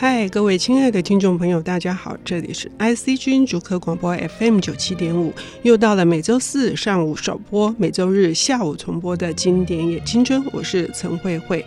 嗨，各位亲爱的听众朋友，大家好，这里是 IC 之音竹科广播 FM 九七点五，又到了每周四上午首播，每周日下午重播的经典也青春，我是陈慧慧。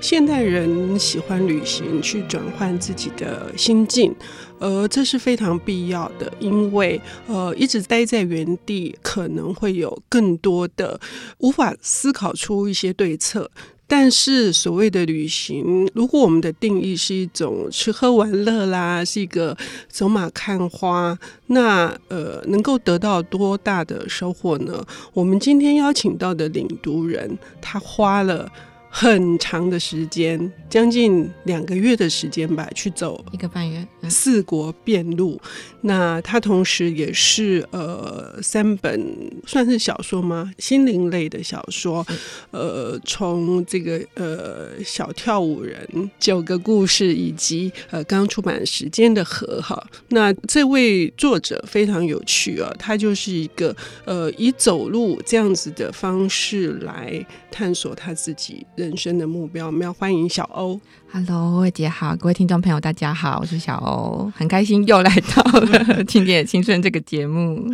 现代人喜欢旅行，去转换自己的心境，呃，这是非常必要的，因为呃，一直待在原地，可能会有更多的无法思考出一些对策。但是所谓的旅行，如果我们的定义是一种吃喝玩乐啦，是一个走马看花，那呃，能够得到多大的收获呢？我们今天邀请到的领读人，他花了。很长的时间，将近两个月的时间吧，去走一个半月四国遍路。那他同时也是呃三本算是小说吗？心灵类的小说。呃，从这个呃小跳舞人九个故事，以及呃刚出版时间的和哈。那这位作者非常有趣啊，他就是一个呃以走路这样子的方式来探索他自己人生的目标，我们要欢迎小欧。Hello，魏姐好，各位听众朋友大家好，我是小欧，很开心又来到了《经典青春》这个节目。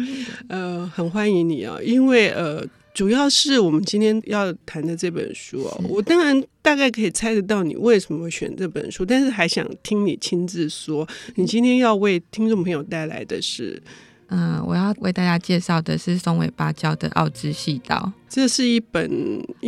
呃，很欢迎你啊，因为呃，主要是我们今天要谈的这本书哦，我当然大概可以猜得到你为什么会选这本书，但是还想听你亲自说，你今天要为听众朋友带来的是。嗯，我要为大家介绍的是松尾芭蕉的《奥之细道》，这是一本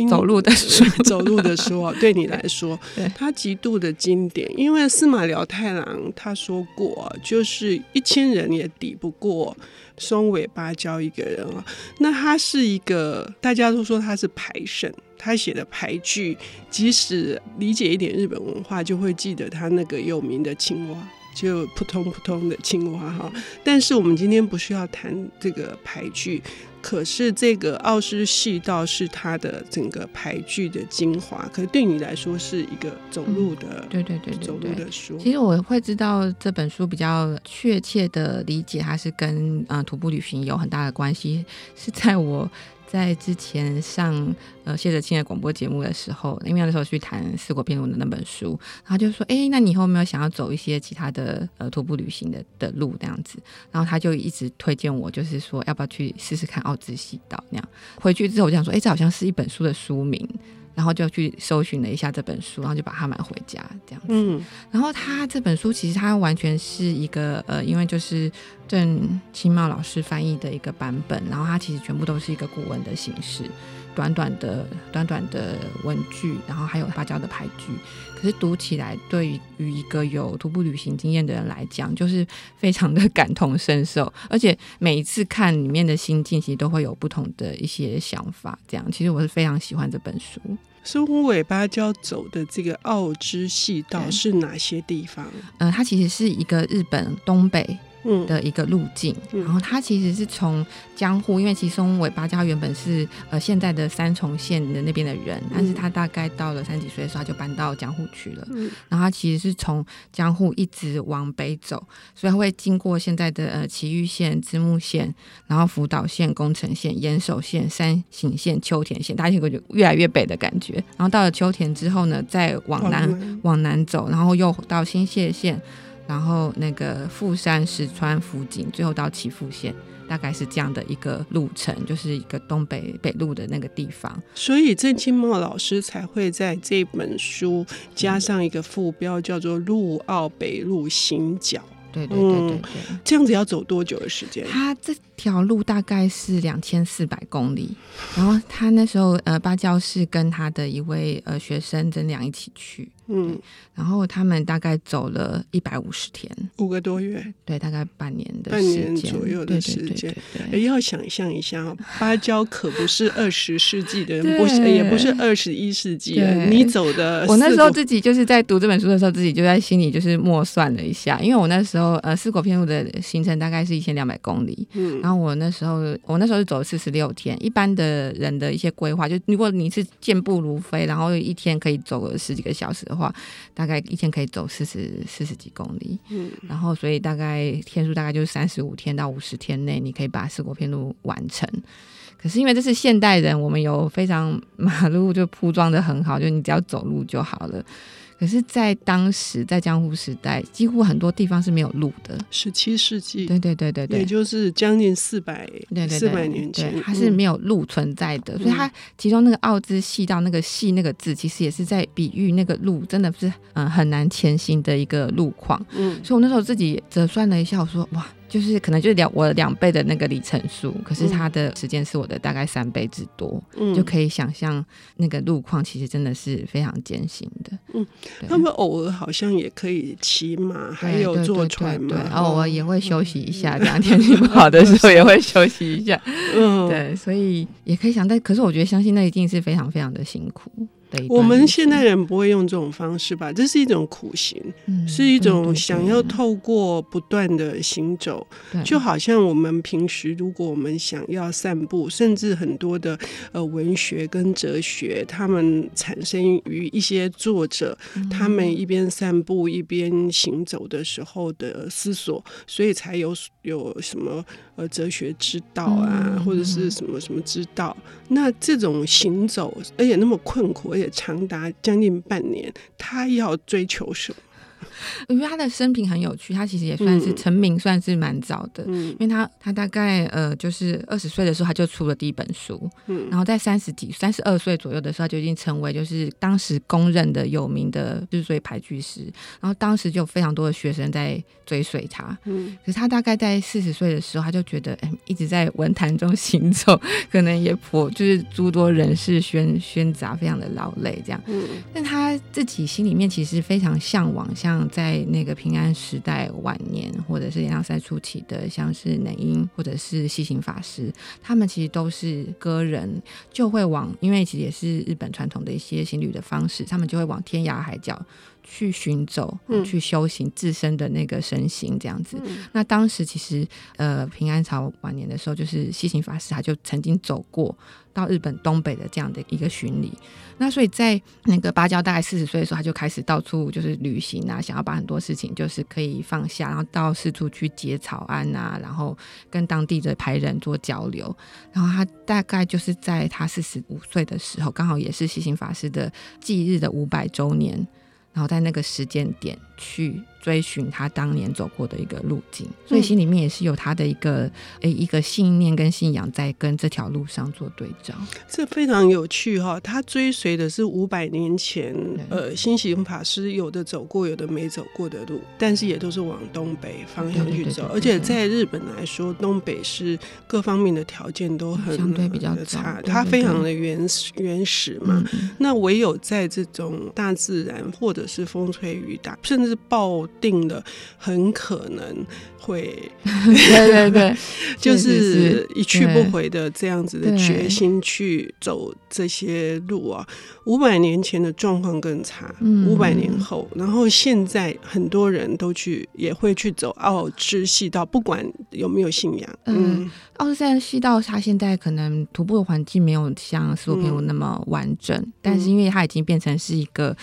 走路的书，走路的书啊，对你来说，它极度的经典。因为司马辽太郎他说过，就是一千人也抵不过松尾芭蕉一个人啊。那他是一个，大家都说他是牌圣，他写的牌剧，即使理解一点日本文化，就会记得他那个有名的青蛙。就扑通扑通的青蛙哈，但是我们今天不是要谈这个排剧，可是这个《奥之细道》是它的整个排剧的精华，可是对你来说是一个走路的，嗯、对，对，对对对，走路的书。其实我会知道这本书比较确切的理解，它是跟呃徒步旅行有很大的关系，是在我。在之前上呃谢哲青的广播节目的时候，因为那时候去谈《四国篇文》的那本书，然后就说：“哎，那你以后有没有想要走一些其他的呃徒步旅行的的路这样子？”然后他就一直推荐我，就是说要不要去试试看《奥兹西岛》那样。回去之后我就想说：“哎，这好像是一本书的书名。”然后就去搜寻了一下这本书，然后就把它买回家这样子。嗯，然后他这本书其实他完全是一个呃，因为就是郑清茂老师翻译的一个版本，然后它其实全部都是一个古文的形式，短短的短短的文句，然后还有芭蕉的牌句。可是读起来，对于一个有徒步旅行经验的人来讲，就是非常的感同身受，而且每一次看里面的心境，其实都会有不同的一些想法。这样，其实我是非常喜欢这本书。松尾芭蕉走的这个奥之细道是哪些地方？嗯、呃，它其实是一个日本东北。嗯的一个路径，嗯、然后它其实是从江户，因为其实松尾芭蕉原本是呃现在的三重县的那边的人，嗯、但是他大概到了三十几岁的时候他就搬到江户去了。嗯，然后他其实是从江户一直往北走，所以他会经过现在的呃埼玉县、滋木县，然后福岛县、宫城县、岩手县、山形县、秋田县，大家会觉得越来越北的感觉。然后到了秋田之后呢，再往南、嗯、往南走，然后又到新泻县。然后那个富山、石川、福井，最后到岐阜县，大概是这样的一个路程，就是一个东北北路的那个地方。所以郑清茂老师才会在这本书加上一个副标，叫做《陆澳北路行脚》。对对对对对，嗯，这样子要走多久的时间？他这条路大概是两千四百公里。然后他那时候呃，芭蕉是跟他的一位呃学生曾良一起去。嗯，然后他们大概走了一百五十天，五个多月，对，大概半年的半年左右的时间。哎，要想象一下，芭蕉可不是二十世纪的人，不是，也不是二十一世纪的。你走的，我那时候自己就是在读这本书的时候，自己就在心里就是默算了一下，因为我那时候呃，四国篇路的行程大概是一千两百公里，嗯，然后我那时候我那时候是走了四十六天，一般的人的一些规划，就如果你是健步如飞，然后一天可以走个十几个小时的话。话大概一天可以走四十四十几公里，嗯，然后所以大概天数大概就是三十五天到五十天内，你可以把四国片路完成。可是因为这是现代人，我们有非常马路就铺装的很好，就你只要走路就好了。可是，在当时在江户时代，几乎很多地方是没有路的。十七世纪，对对对对对，也就是将近四百对四百年前，它是没有路存在的。嗯、所以，它其中那个奥之细到那个细那个字，其实也是在比喻那个路真的是嗯很难前行的一个路况。嗯，所以我那时候自己折算了一下，我说哇。就是可能就是两我两倍的那个里程数，可是它的时间是我的大概三倍之多，嗯，就可以想象那个路况其实真的是非常艰辛的。嗯，他们偶尔好像也可以骑马，还有坐船嘛，偶尔也会休息一下，这样天气不好的时候也会休息一下。嗯，对，所以也可以想，但可是我觉得相信那一定是非常非常的辛苦。我们现代人不会用这种方式吧？这是一种苦行，嗯、是一种想要透过不断的行走，就好像我们平时如果我们想要散步，甚至很多的呃文学跟哲学，他们产生于一些作者，嗯、他们一边散步一边行走的时候的思索，所以才有有什么呃哲学之道啊，嗯、或者是什么什么之道。那这种行走，而且那么困苦。而且长达将近半年，他要追求什么？我觉得他的生平很有趣，他其实也算是成名，算是蛮早的。嗯，因为他他大概呃，就是二十岁的时候他就出了第一本书，嗯，然后在三十几、三十二岁左右的时候，他就已经成为就是当时公认的有名的日裔俳句师。然后当时就有非常多的学生在追随他，嗯，可是他大概在四十岁的时候，他就觉得，哎，一直在文坛中 行走，可能也颇就是诸多人事喧喧杂，非常的劳累这样。嗯，但他自己心里面其实非常向往，像。在那个平安时代晚年，或者是莲阳赛初期的，像是或者是西行法师，他们其实都是歌人，就会往，因为其实也是日本传统的一些行旅的方式，他们就会往天涯海角。去寻走，去修行自身的那个身形，这样子。嗯、那当时其实，呃，平安朝晚年的时候，就是西行法师，他就曾经走过到日本东北的这样的一个巡礼。那所以在那个芭蕉大概四十岁的时候，他就开始到处就是旅行啊，想要把很多事情就是可以放下，然后到四处去结草庵啊，然后跟当地的排人做交流。然后他大概就是在他四十五岁的时候，刚好也是西行法师的忌日的五百周年。然后在那个时间点去追寻他当年走过的一个路径，所以心里面也是有他的一个诶一个信念跟信仰在跟这条路上做对照。这非常有趣哈，他追随的是五百年前呃新行法师有的走过有的没走过的路，但是也都是往东北方向去走，而且在日本来说，东北是各方面的条件都很相对比较差，它非常的原始原始嘛。那唯有在这种大自然或者是风吹雨打，甚至抱定的很可能会，对对对，就是一去不回的这样子的决心去走这些路啊。五百年前的状况更差，五百年后，然后现在很多人都去也会去走奥之细道，不管有没有信仰。嗯，奥之细道它现在可能徒步的环境没有像斯洛偏屋那么完整，但是因为它已经变成是一个。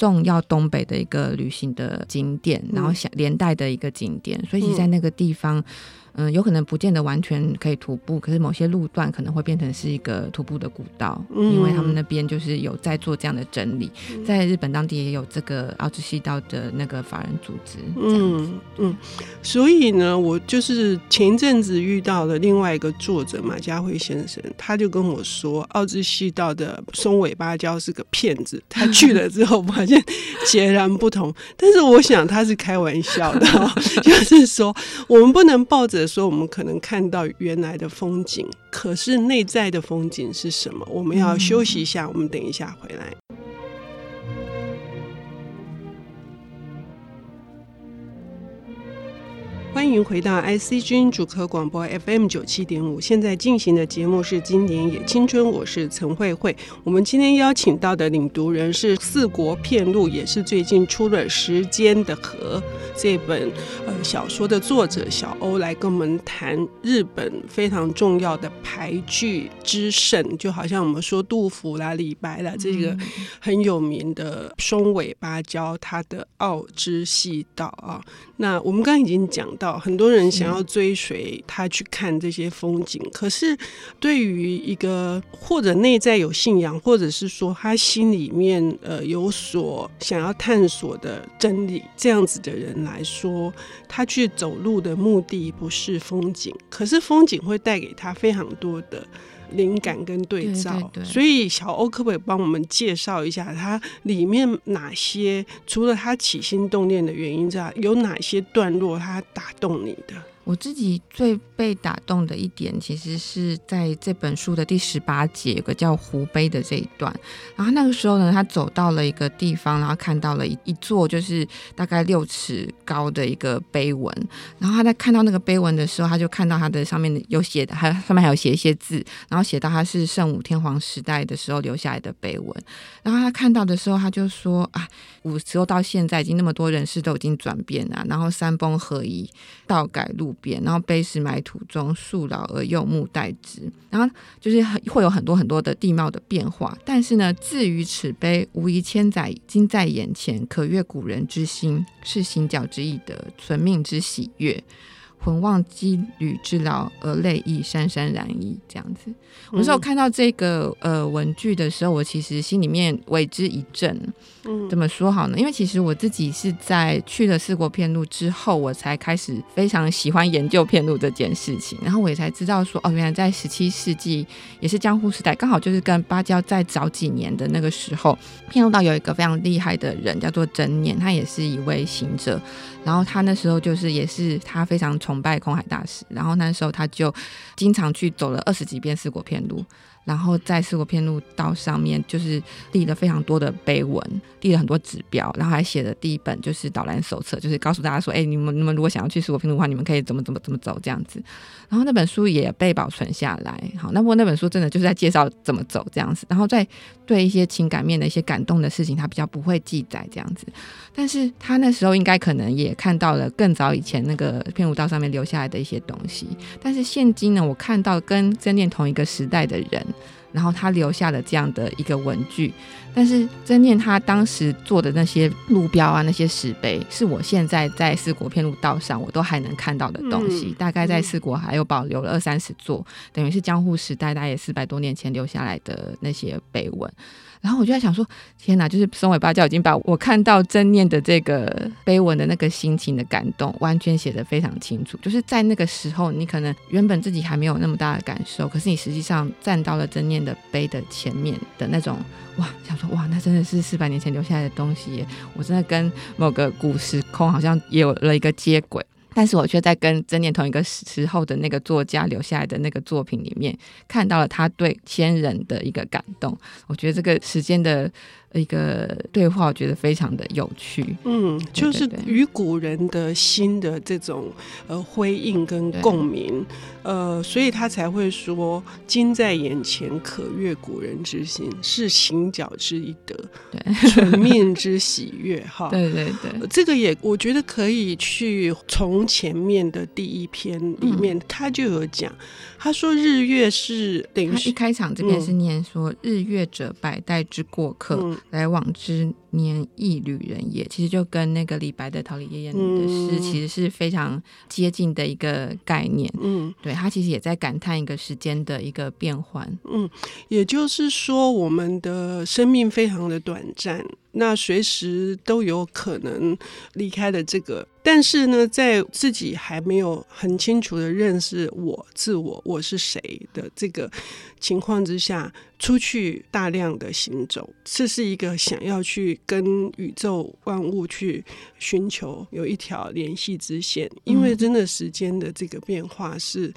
重要东北的一个旅行的景点，然后想连带的一个景点，所以其实在那个地方。嗯，有可能不见得完全可以徒步，可是某些路段可能会变成是一个徒步的古道，嗯、因为他们那边就是有在做这样的整理，嗯、在日本当地也有这个奥之西道的那个法人组织。嗯嗯，所以呢，我就是前一阵子遇到了另外一个作者马家辉先生，他就跟我说，奥之西道的松尾芭蕉是个骗子，他去了之后发现截然不同。但是我想他是开玩笑的，就是说我们不能抱着。说我们可能看到原来的风景，可是内在的风景是什么？我们要休息一下，我们等一下回来。欢迎回到 IC 君主科广播 FM 九七点五，现在进行的节目是《今年也青春》，我是陈慧慧。我们今天邀请到的领读人是四国片路，也是最近出了《时间的河》这本呃小说的作者小欧，来跟我们谈日本非常重要的俳句之圣，就好像我们说杜甫啦、李白啦，这个很有名的松尾芭蕉，他的奥之细道啊。那我们刚刚已经讲到。道，很多人想要追随他去看这些风景。可是，对于一个或者内在有信仰，或者是说他心里面呃有所想要探索的真理这样子的人来说，他去走路的目的不是风景，可是风景会带给他非常多的。灵感跟对照，对对对，所以小欧可不可以帮我们介绍一下它里面哪些？除了他起心动念的原因之外，有哪些段落它打动你的？我自己最被打动的一点，其实是在这本书的第十八节，有个叫湖碑的这一段。然后那个时候呢，他走到了一个地方，然后看到了一一座就是大概六尺高的一个碑文。然后他在看到那个碑文的时候，他就看到他的上面有写的，还上面还有写一些字，然后写到他是圣武天皇时代的时候留下来的碑文。然后他看到的时候，他就说啊，古时候到现在已经那么多人事都已经转变了，然后山崩河移，道改路然后碑石埋土中，树老而幼木代之，然后就是会有很多很多的地貌的变化。但是呢，至于此碑，无疑千载今在眼前，可悦古人之心，是行脚之意的，存命之喜悦。浑忘羁旅之劳，而泪亦潸潸然矣。这样子，我那时候看到这个呃文句的时候，我其实心里面为之一振。嗯，怎么说好呢？因为其实我自己是在去了四国片路之后，我才开始非常喜欢研究片路这件事情。然后我也才知道说，哦，原来在十七世纪，也是江户时代，刚好就是跟芭蕉在早几年的那个时候，片路道有一个非常厉害的人，叫做真念，他也是一位行者。然后他那时候就是也是他非常崇拜空海大师，然后那时候他就经常去走了二十几遍四国片路。然后在四国遍路道上面，就是立了非常多的碑文，立了很多指标，然后还写了第一本就是导览手册，就是告诉大家说，哎，你们你们如果想要去四国遍路的话，你们可以怎么怎么怎么走这样子。然后那本书也被保存下来。好，那不那本书真的就是在介绍怎么走这样子，然后在对一些情感面的一些感动的事情，他比较不会记载这样子。但是他那时候应该可能也看到了更早以前那个片路道上面留下来的一些东西。但是现今呢，我看到跟真念同一个时代的人。然后他留下了这样的一个文具，但是真念他当时做的那些路标啊，那些石碑，是我现在在四国片路道上我都还能看到的东西。嗯、大概在四国还有保留了二三十座，等于是江户时代大概四百多年前留下来的那些碑文。然后我就在想说，天哪！就是松尾芭蕉已经把我看到真念的这个碑文的那个心情的感动，完全写得非常清楚。就是在那个时候，你可能原本自己还没有那么大的感受，可是你实际上站到了真念的碑的前面的那种，哇！想说，哇，那真的是 四百年前留下来的东西耶，我真的跟某个古时空好像也有了一个接轨。但是我却在跟曾念同一个时候的那个作家留下来的那个作品里面，看到了他对先人的一个感动。我觉得这个时间的。一个对话，我觉得非常的有趣。嗯，就是与古人的心的这种呃辉映跟共鸣，呃，所以他才会说“今在眼前，可悦古人之心，是行脚之一德，对，存命之喜悦”。哈，对对对，这个也我觉得可以去从前面的第一篇里面，嗯、他就有讲，他说日月是等于一开场这边是念说、嗯、日月者，百代之过客。嗯来往之年一旅人也，其实就跟那个李白的《桃李夜宴》的诗其实是非常接近的一个概念。嗯，对，他其实也在感叹一个时间的一个变换。嗯，也就是说，我们的生命非常的短暂。那随时都有可能离开了这个，但是呢，在自己还没有很清楚的认识我自我我是谁的这个情况之下，出去大量的行走，这是一个想要去跟宇宙万物去寻求有一条联系之线，因为真的时间的这个变化是。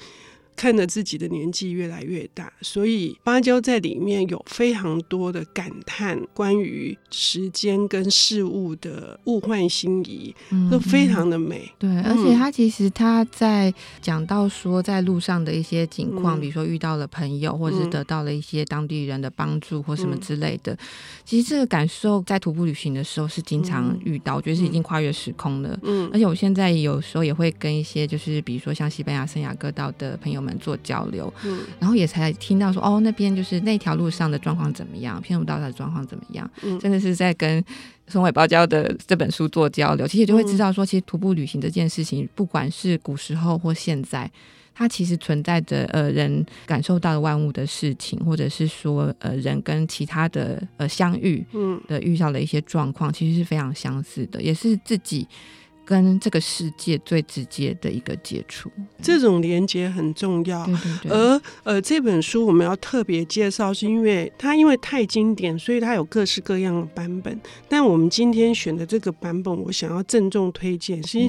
看着自己的年纪越来越大，所以芭蕉在里面有非常多的感叹，关于时间跟事物的物换星移，都非常的美。对，而且他其实他在讲到说，在路上的一些情况，比如说遇到了朋友，或者是得到了一些当地人的帮助或什么之类的，其实这个感受在徒步旅行的时候是经常遇到，我觉得是已经跨越时空了。嗯，而且我现在有时候也会跟一些就是比如说像西班牙圣雅各道的朋友。们做交流，嗯，然后也才听到说，哦，那边就是那条路上的状况怎么样，偏武道的状况怎么样，嗯，真的是在跟松尾包教的这本书做交流，其实就会知道说，其实徒步旅行这件事情，不管是古时候或现在。它其实存在着呃人感受到的万物的事情，或者是说呃人跟其他的呃相遇嗯的遇到的一些状况，其实是非常相似的，也是自己。跟这个世界最直接的一个接触，这种连接很重要。对对对。而呃，这本书我们要特别介绍，是因为它因为太经典，所以它有各式各样的版本。但我们今天选的这个版本，我想要郑重推荐，是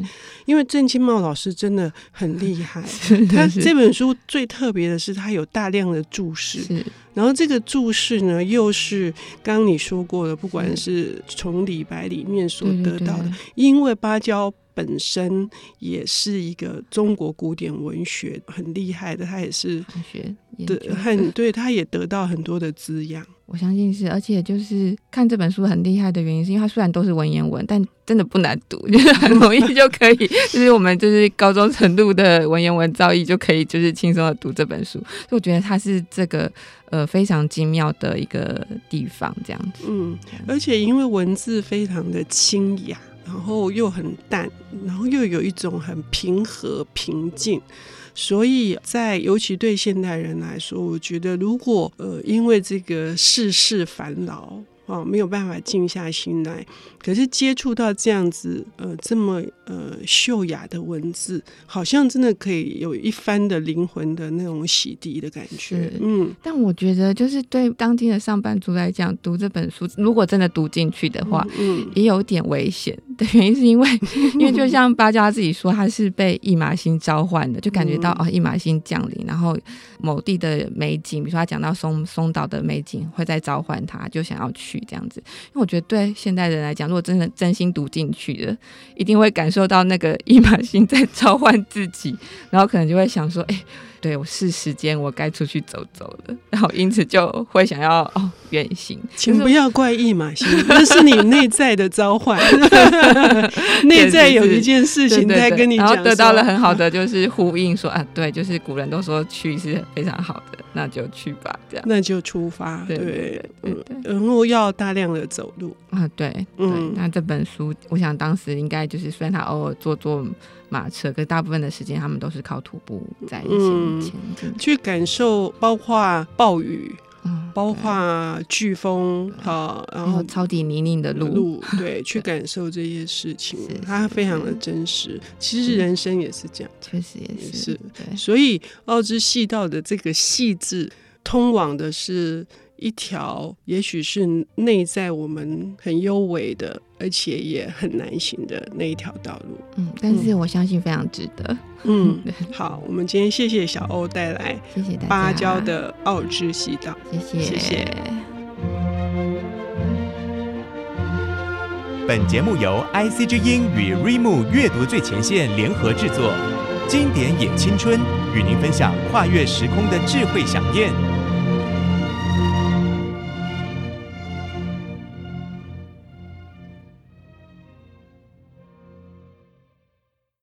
因为郑清茂老师真的很厉害。他这本书最特别的是，他有大量的注释。是。然后这个注释呢，又是刚刚你说过的，不管是从李白里面所得到的，因为芭蕉本身也是一个中国古典文学很厉害的，他也是文学对很对，他也得到很多的滋养。我相信是，而且就是看这本书很厉害的原因，是因为它虽然都是文言文，但真的不难读，就是很容易就可以，就是我们就是高中程度的文言文造诣就可以，就是轻松的读这本书。所以我觉得它是这个呃非常精妙的一个地方，这样子。嗯，而且因为文字非常的清雅，然后又很淡，然后又有一种很平和平静。所以在尤其对现代人来说，我觉得如果呃因为这个世事烦恼。哦，没有办法静下心来。可是接触到这样子，呃，这么呃秀雅的文字，好像真的可以有一番的灵魂的那种洗涤的感觉。嗯，但我觉得，就是对当今的上班族来讲，读这本书，如果真的读进去的话，嗯，也有点危险的原因，是因为，因为就像芭蕉他自己说，他是被一马星召唤的，就感觉到哦，一马星降临，然后某地的美景，比如说他讲到松松岛的美景，会在召唤他，就想要去。这样子，因为我觉得对现代人来讲，如果真的真心读进去的，一定会感受到那个 一马星在召唤自己，然后可能就会想说，哎、对，我是时间，我该出去走走了，然后因此就会想要哦远行。请不要怪异马行，那是你内在的召唤，内在有一件事情在跟你讲，然后得到了很好的就是呼应说，说啊，对，就是古人都说去是非常好的，那就去吧，这样那就出发，对对对，对，对，对，对，然后要大量的走路啊，对，对，那这本书，我想当时应该就是虽然他偶尔坐坐。马车，可是大部分的时间他们都是靠徒步在前去感受，包括暴雨，嗯，包括飓风，好，然后超底泥泞的路，路，对，去感受这些事情，它非常的真实。其实人生也是这样，确实也是，也是对。所以奥之细道的这个细致，通往的是。一条也许是内在我们很幽微的，而且也很难行的那一条道路。嗯，但是我相信非常值得。嗯，好，我们今天谢谢小欧带来，谢谢大家。芭蕉的《奥之细道》，谢谢，谢谢。本节目由 IC 之音与瑞木阅读最前线联合制作，经典也青春，与您分享跨越时空的智慧饗宴。